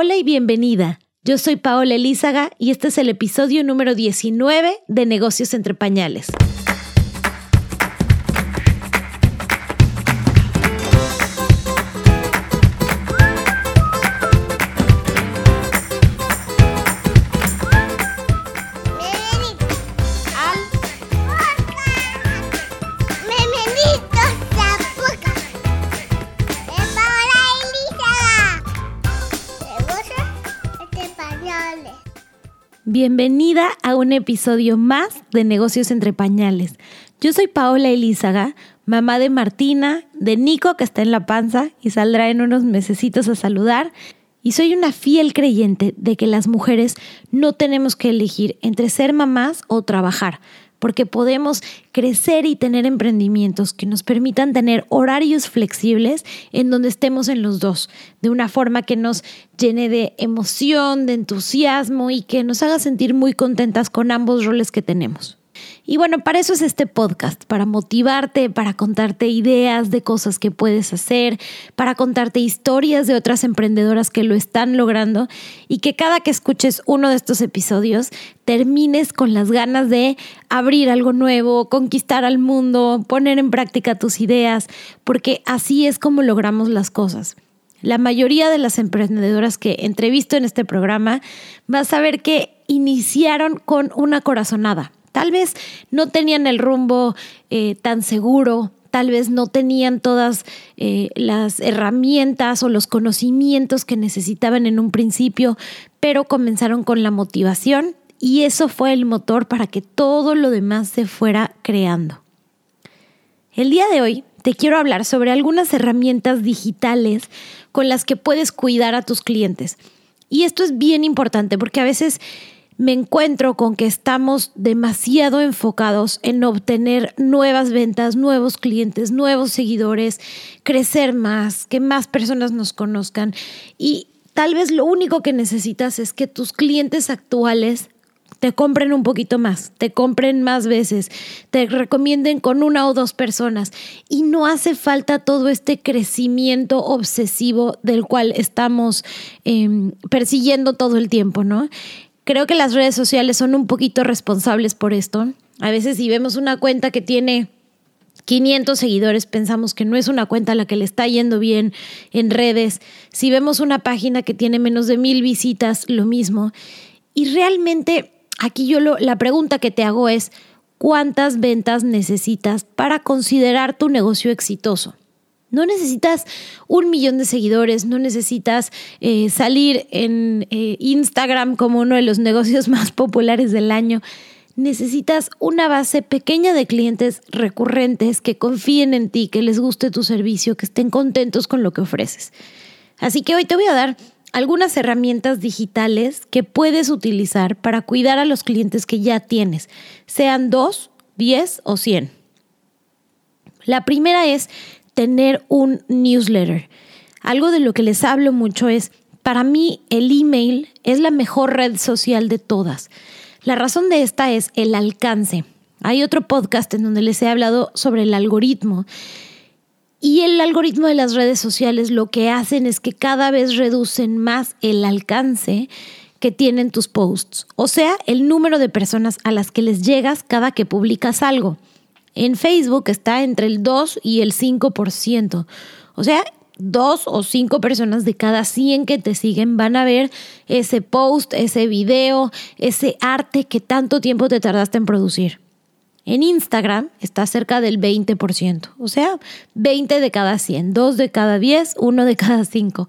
Hola y bienvenida. Yo soy Paola Elízaga y este es el episodio número 19 de Negocios entre Pañales. Bienvenida a un episodio más de Negocios entre Pañales. Yo soy Paola Elízaga, mamá de Martina, de Nico que está en la panza y saldrá en unos mesecitos a saludar. Y soy una fiel creyente de que las mujeres no tenemos que elegir entre ser mamás o trabajar porque podemos crecer y tener emprendimientos que nos permitan tener horarios flexibles en donde estemos en los dos, de una forma que nos llene de emoción, de entusiasmo y que nos haga sentir muy contentas con ambos roles que tenemos. Y bueno, para eso es este podcast, para motivarte, para contarte ideas de cosas que puedes hacer, para contarte historias de otras emprendedoras que lo están logrando y que cada que escuches uno de estos episodios termines con las ganas de abrir algo nuevo, conquistar al mundo, poner en práctica tus ideas, porque así es como logramos las cosas. La mayoría de las emprendedoras que entrevisto en este programa vas a ver que iniciaron con una corazonada Tal vez no tenían el rumbo eh, tan seguro, tal vez no tenían todas eh, las herramientas o los conocimientos que necesitaban en un principio, pero comenzaron con la motivación y eso fue el motor para que todo lo demás se fuera creando. El día de hoy te quiero hablar sobre algunas herramientas digitales con las que puedes cuidar a tus clientes. Y esto es bien importante porque a veces me encuentro con que estamos demasiado enfocados en obtener nuevas ventas, nuevos clientes, nuevos seguidores, crecer más, que más personas nos conozcan y tal vez lo único que necesitas es que tus clientes actuales te compren un poquito más, te compren más veces, te recomienden con una o dos personas y no hace falta todo este crecimiento obsesivo del cual estamos em, persiguiendo todo el tiempo, ¿no? Creo que las redes sociales son un poquito responsables por esto. A veces si vemos una cuenta que tiene 500 seguidores, pensamos que no es una cuenta a la que le está yendo bien en redes. Si vemos una página que tiene menos de mil visitas, lo mismo. Y realmente aquí yo lo, la pregunta que te hago es, ¿cuántas ventas necesitas para considerar tu negocio exitoso? No necesitas un millón de seguidores, no necesitas eh, salir en eh, Instagram como uno de los negocios más populares del año. Necesitas una base pequeña de clientes recurrentes que confíen en ti, que les guste tu servicio, que estén contentos con lo que ofreces. Así que hoy te voy a dar algunas herramientas digitales que puedes utilizar para cuidar a los clientes que ya tienes, sean dos, diez o cien. La primera es tener un newsletter. Algo de lo que les hablo mucho es, para mí el email es la mejor red social de todas. La razón de esta es el alcance. Hay otro podcast en donde les he hablado sobre el algoritmo. Y el algoritmo de las redes sociales lo que hacen es que cada vez reducen más el alcance que tienen tus posts, o sea, el número de personas a las que les llegas cada que publicas algo. En Facebook está entre el 2 y el 5%. O sea, dos o cinco personas de cada 100 que te siguen van a ver ese post, ese video, ese arte que tanto tiempo te tardaste en producir. En Instagram está cerca del 20%, o sea, 20 de cada 100, 2 de cada 10, 1 de cada 5.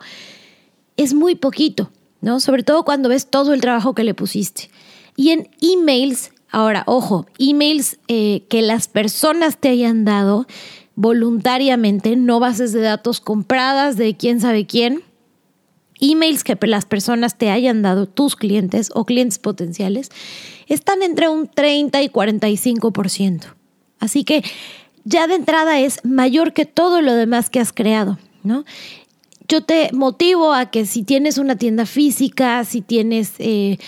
Es muy poquito, ¿no? Sobre todo cuando ves todo el trabajo que le pusiste. Y en emails Ahora, ojo, emails eh, que las personas te hayan dado voluntariamente, no bases de datos compradas de quién sabe quién. Emails que las personas te hayan dado, tus clientes o clientes potenciales, están entre un 30 y 45%. Así que ya de entrada es mayor que todo lo demás que has creado, ¿no? Yo te motivo a que si tienes una tienda física, si tienes eh,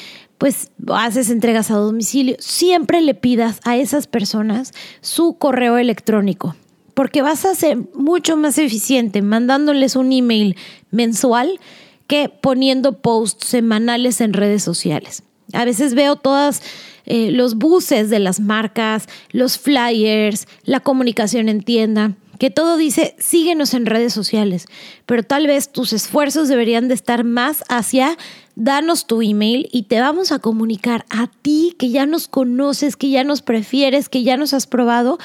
pues haces entregas a domicilio, siempre le pidas a esas personas su correo electrónico, porque vas a ser mucho más eficiente mandándoles un email mensual que poniendo posts semanales en redes sociales. A veces veo todos eh, los buses de las marcas, los flyers, la comunicación en tienda, que todo dice síguenos en redes sociales, pero tal vez tus esfuerzos deberían de estar más hacia danos tu email y te vamos a comunicar a ti que ya nos conoces, que ya nos prefieres, que ya nos has probado,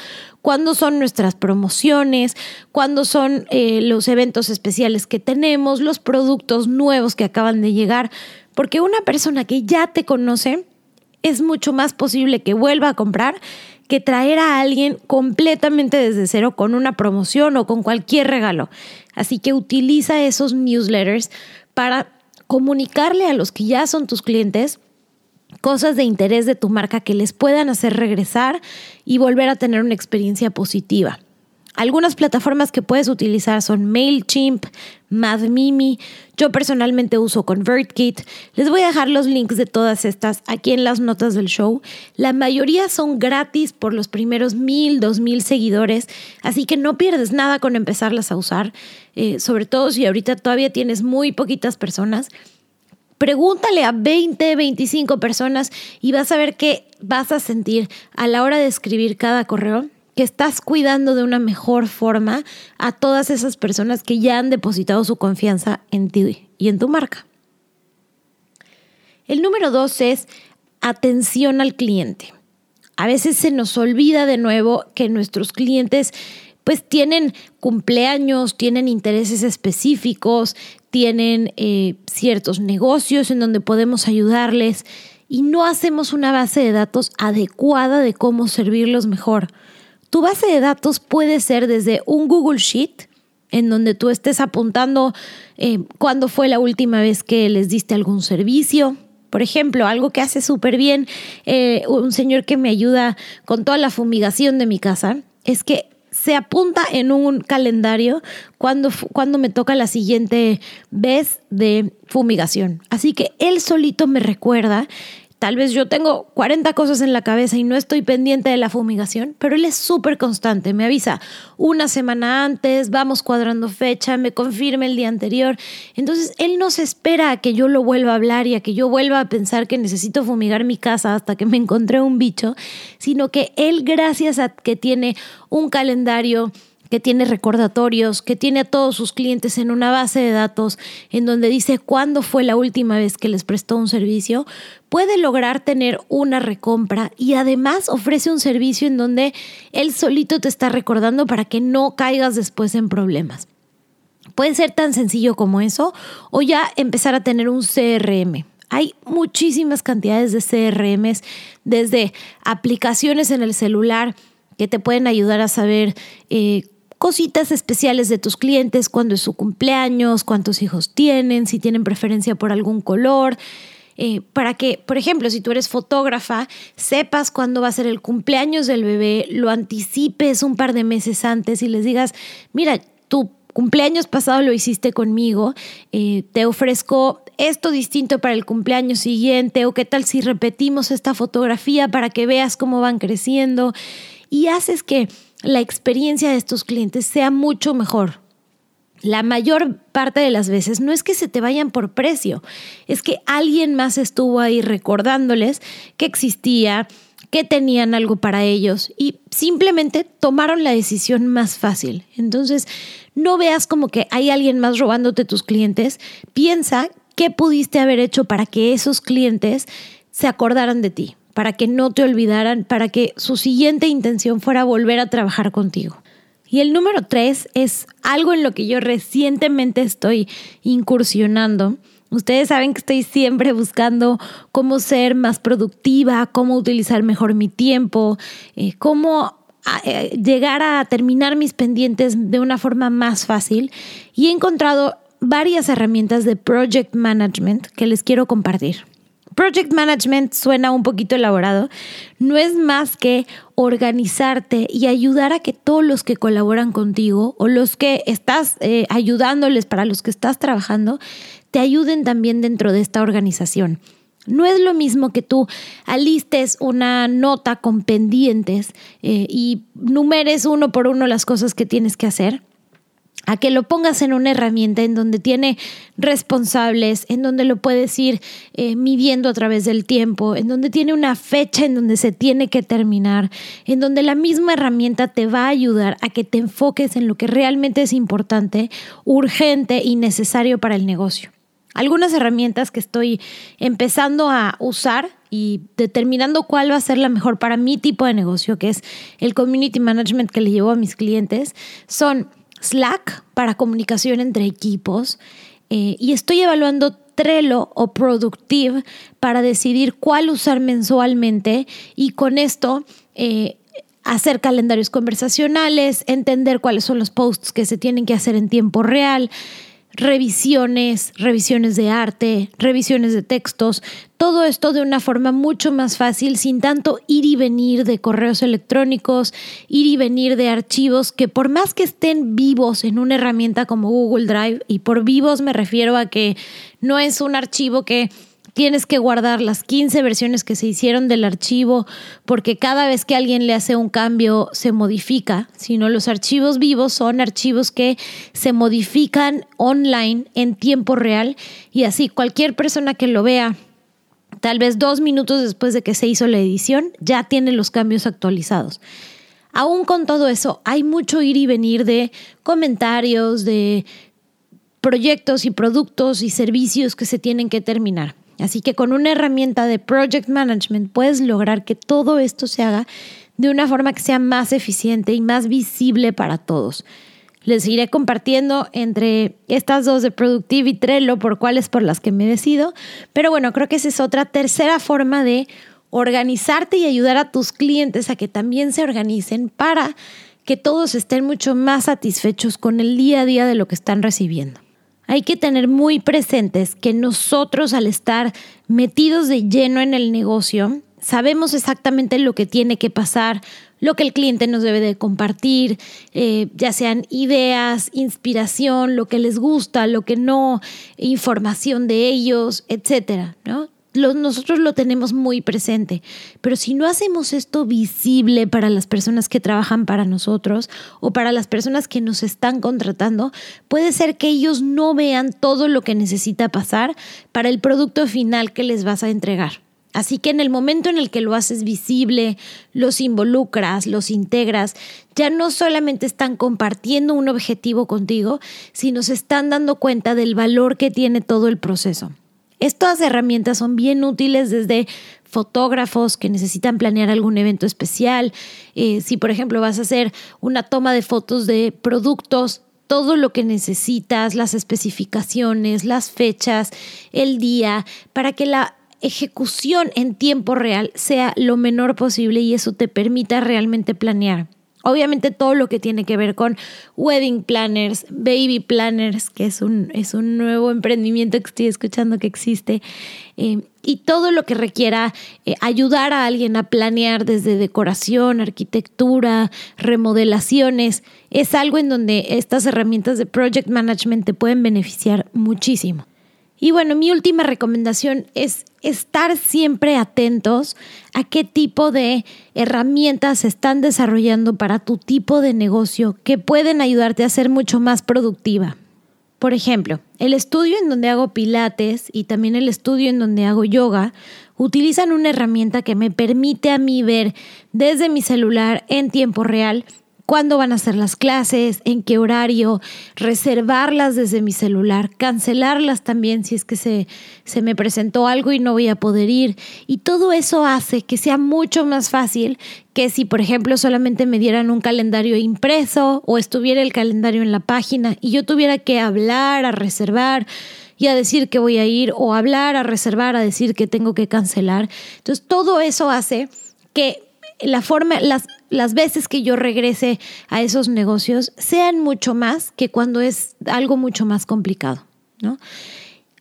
cuándo son nuestras promociones, cuándo son eh, los eventos especiales que tenemos, los productos nuevos que acaban de llegar, porque una persona que ya te conoce es mucho más posible que vuelva a comprar que traer a alguien completamente desde cero con una promoción o con cualquier regalo. Así que utiliza esos newsletters para comunicarle a los que ya son tus clientes cosas de interés de tu marca que les puedan hacer regresar y volver a tener una experiencia positiva. Algunas plataformas que puedes utilizar son MailChimp, MadMimi. Yo personalmente uso ConvertKit. Les voy a dejar los links de todas estas aquí en las notas del show. La mayoría son gratis por los primeros mil, dos mil seguidores, así que no pierdes nada con empezarlas a usar, eh, sobre todo si ahorita todavía tienes muy poquitas personas. Pregúntale a 20, 25 personas y vas a ver qué vas a sentir a la hora de escribir cada correo que estás cuidando de una mejor forma a todas esas personas que ya han depositado su confianza en ti y en tu marca. El número dos es atención al cliente. A veces se nos olvida de nuevo que nuestros clientes pues tienen cumpleaños, tienen intereses específicos, tienen eh, ciertos negocios en donde podemos ayudarles y no hacemos una base de datos adecuada de cómo servirlos mejor. Tu base de datos puede ser desde un Google Sheet, en donde tú estés apuntando eh, cuándo fue la última vez que les diste algún servicio. Por ejemplo, algo que hace súper bien eh, un señor que me ayuda con toda la fumigación de mi casa es que se apunta en un calendario cuando, me toca la siguiente vez de fumigación. Así que él solito me recuerda Tal vez yo tengo 40 cosas en la cabeza y no estoy pendiente de la fumigación, pero él es súper constante. Me avisa una semana antes, vamos cuadrando fecha, me confirma el día anterior. Entonces, él no se espera a que yo lo vuelva a hablar y a que yo vuelva a pensar que necesito fumigar mi casa hasta que me encontré un bicho, sino que él, gracias a que tiene un calendario, que tiene recordatorios, que tiene a todos sus clientes en una base de datos en donde dice cuándo fue la última vez que les prestó un servicio, puede lograr tener una recompra y además ofrece un servicio en donde él solito te está recordando para que no caigas después en problemas. Puede ser tan sencillo como eso o ya empezar a tener un CRM. Hay muchísimas cantidades de CRMs, desde aplicaciones en el celular que te pueden ayudar a saber eh, cositas especiales de tus clientes, cuándo es su cumpleaños, cuántos hijos tienen, si tienen preferencia por algún color. Eh, para que, por ejemplo, si tú eres fotógrafa, sepas cuándo va a ser el cumpleaños del bebé, lo anticipes un par de meses antes y les digas, mira, tu cumpleaños pasado lo hiciste conmigo, eh, te ofrezco esto distinto para el cumpleaños siguiente o qué tal si repetimos esta fotografía para que veas cómo van creciendo y haces que la experiencia de estos clientes sea mucho mejor. La mayor parte de las veces no es que se te vayan por precio, es que alguien más estuvo ahí recordándoles que existía, que tenían algo para ellos y simplemente tomaron la decisión más fácil. Entonces, no veas como que hay alguien más robándote tus clientes, piensa qué pudiste haber hecho para que esos clientes se acordaran de ti para que no te olvidaran, para que su siguiente intención fuera volver a trabajar contigo. Y el número tres es algo en lo que yo recientemente estoy incursionando. Ustedes saben que estoy siempre buscando cómo ser más productiva, cómo utilizar mejor mi tiempo, eh, cómo eh, llegar a terminar mis pendientes de una forma más fácil. Y he encontrado varias herramientas de project management que les quiero compartir. Project Management suena un poquito elaborado, no es más que organizarte y ayudar a que todos los que colaboran contigo o los que estás eh, ayudándoles para los que estás trabajando, te ayuden también dentro de esta organización. No es lo mismo que tú alistes una nota con pendientes eh, y numeres uno por uno las cosas que tienes que hacer a que lo pongas en una herramienta en donde tiene responsables, en donde lo puedes ir eh, midiendo a través del tiempo, en donde tiene una fecha en donde se tiene que terminar, en donde la misma herramienta te va a ayudar a que te enfoques en lo que realmente es importante, urgente y necesario para el negocio. Algunas herramientas que estoy empezando a usar y determinando cuál va a ser la mejor para mi tipo de negocio, que es el community management que le llevo a mis clientes, son Slack para comunicación entre equipos eh, y estoy evaluando Trello o Productive para decidir cuál usar mensualmente y con esto eh, hacer calendarios conversacionales, entender cuáles son los posts que se tienen que hacer en tiempo real, revisiones, revisiones de arte, revisiones de textos, todo esto de una forma mucho más fácil, sin tanto ir y venir de correos electrónicos, ir y venir de archivos que por más que estén vivos en una herramienta como Google Drive, y por vivos me refiero a que no es un archivo que tienes que guardar las 15 versiones que se hicieron del archivo porque cada vez que alguien le hace un cambio se modifica, sino los archivos vivos son archivos que se modifican online en tiempo real y así cualquier persona que lo vea tal vez dos minutos después de que se hizo la edición ya tiene los cambios actualizados. Aún con todo eso, hay mucho ir y venir de comentarios, de proyectos y productos y servicios que se tienen que terminar. Así que con una herramienta de project management puedes lograr que todo esto se haga de una forma que sea más eficiente y más visible para todos. Les iré compartiendo entre estas dos de Productive y Trello por cuáles por las que me decido, pero bueno, creo que esa es otra tercera forma de organizarte y ayudar a tus clientes a que también se organicen para que todos estén mucho más satisfechos con el día a día de lo que están recibiendo hay que tener muy presentes que nosotros al estar metidos de lleno en el negocio, sabemos exactamente lo que tiene que pasar, lo que el cliente nos debe de compartir, eh, ya sean ideas, inspiración, lo que les gusta, lo que no, información de ellos, etcétera, ¿no? Nosotros lo tenemos muy presente, pero si no hacemos esto visible para las personas que trabajan para nosotros o para las personas que nos están contratando, puede ser que ellos no vean todo lo que necesita pasar para el producto final que les vas a entregar. Así que en el momento en el que lo haces visible, los involucras, los integras, ya no solamente están compartiendo un objetivo contigo, sino se están dando cuenta del valor que tiene todo el proceso. Estas herramientas son bien útiles desde fotógrafos que necesitan planear algún evento especial. Eh, si, por ejemplo, vas a hacer una toma de fotos de productos, todo lo que necesitas, las especificaciones, las fechas, el día, para que la ejecución en tiempo real sea lo menor posible y eso te permita realmente planear. Obviamente todo lo que tiene que ver con wedding planners, baby planners, que es un, es un nuevo emprendimiento que estoy escuchando que existe, eh, y todo lo que requiera eh, ayudar a alguien a planear desde decoración, arquitectura, remodelaciones, es algo en donde estas herramientas de project management te pueden beneficiar muchísimo. Y bueno, mi última recomendación es estar siempre atentos a qué tipo de herramientas se están desarrollando para tu tipo de negocio que pueden ayudarte a ser mucho más productiva. Por ejemplo, el estudio en donde hago pilates y también el estudio en donde hago yoga utilizan una herramienta que me permite a mí ver desde mi celular en tiempo real cuándo van a ser las clases, en qué horario, reservarlas desde mi celular, cancelarlas también si es que se, se me presentó algo y no voy a poder ir. Y todo eso hace que sea mucho más fácil que si, por ejemplo, solamente me dieran un calendario impreso o estuviera el calendario en la página y yo tuviera que hablar, a reservar y a decir que voy a ir o hablar, a reservar, a decir que tengo que cancelar. Entonces, todo eso hace que la forma, las, las veces que yo regrese a esos negocios sean mucho más que cuando es algo mucho más complicado, ¿no?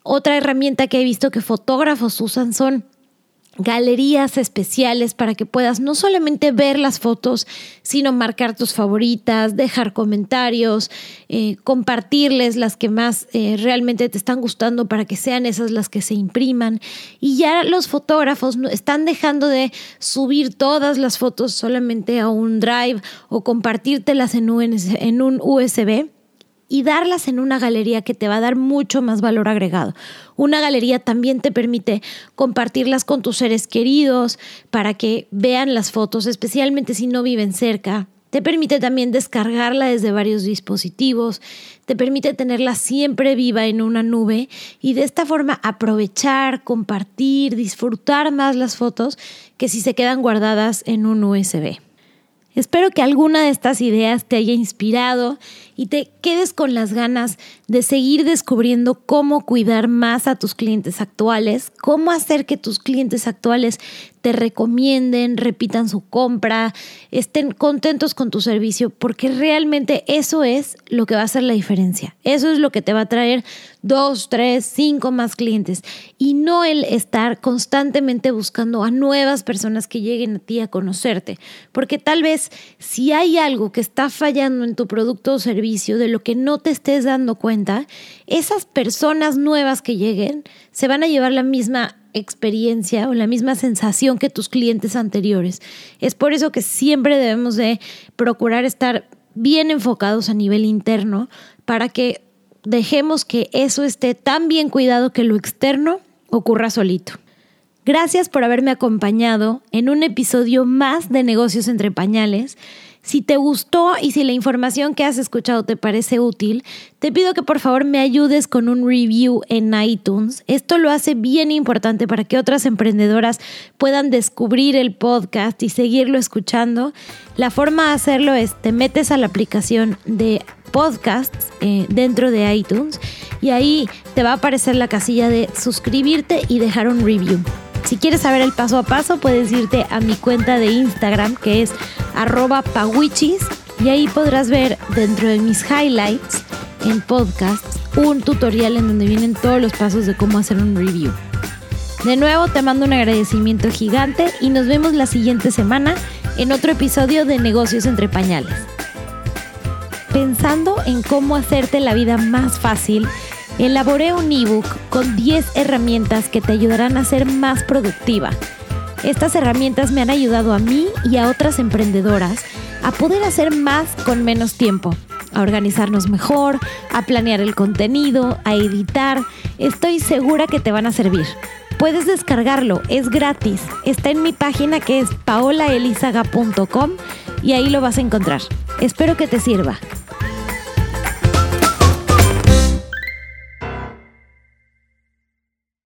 Otra herramienta que he visto que fotógrafos usan son galerías especiales para que puedas no solamente ver las fotos, sino marcar tus favoritas, dejar comentarios, eh, compartirles las que más eh, realmente te están gustando para que sean esas las que se impriman. Y ya los fotógrafos están dejando de subir todas las fotos solamente a un drive o compartírtelas en un, en un USB y darlas en una galería que te va a dar mucho más valor agregado. Una galería también te permite compartirlas con tus seres queridos para que vean las fotos, especialmente si no viven cerca. Te permite también descargarla desde varios dispositivos, te permite tenerla siempre viva en una nube y de esta forma aprovechar, compartir, disfrutar más las fotos que si se quedan guardadas en un USB. Espero que alguna de estas ideas te haya inspirado y te quedes con las ganas de seguir descubriendo cómo cuidar más a tus clientes actuales, cómo hacer que tus clientes actuales te recomienden, repitan su compra, estén contentos con tu servicio, porque realmente eso es lo que va a hacer la diferencia. Eso es lo que te va a traer dos, tres, cinco más clientes y no el estar constantemente buscando a nuevas personas que lleguen a ti a conocerte, porque tal vez si hay algo que está fallando en tu producto o servicio, de lo que no te estés dando cuenta, esas personas nuevas que lleguen se van a llevar la misma experiencia o la misma sensación que tus clientes anteriores. Es por eso que siempre debemos de procurar estar bien enfocados a nivel interno para que dejemos que eso esté tan bien cuidado que lo externo ocurra solito. Gracias por haberme acompañado en un episodio más de Negocios entre Pañales. Si te gustó y si la información que has escuchado te parece útil, te pido que por favor me ayudes con un review en iTunes. Esto lo hace bien importante para que otras emprendedoras puedan descubrir el podcast y seguirlo escuchando. La forma de hacerlo es te metes a la aplicación de podcasts eh, dentro de iTunes y ahí te va a aparecer la casilla de suscribirte y dejar un review. Si quieres saber el paso a paso, puedes irte a mi cuenta de Instagram que es arroba pawichis y ahí podrás ver dentro de mis highlights en podcast un tutorial en donde vienen todos los pasos de cómo hacer un review. De nuevo te mando un agradecimiento gigante y nos vemos la siguiente semana en otro episodio de Negocios entre Pañales. Pensando en cómo hacerte la vida más fácil, elaboré un ebook con 10 herramientas que te ayudarán a ser más productiva. Estas herramientas me han ayudado a mí y a otras emprendedoras a poder hacer más con menos tiempo, a organizarnos mejor, a planear el contenido, a editar. Estoy segura que te van a servir. Puedes descargarlo, es gratis. Está en mi página que es paolaelizaga.com y ahí lo vas a encontrar. Espero que te sirva.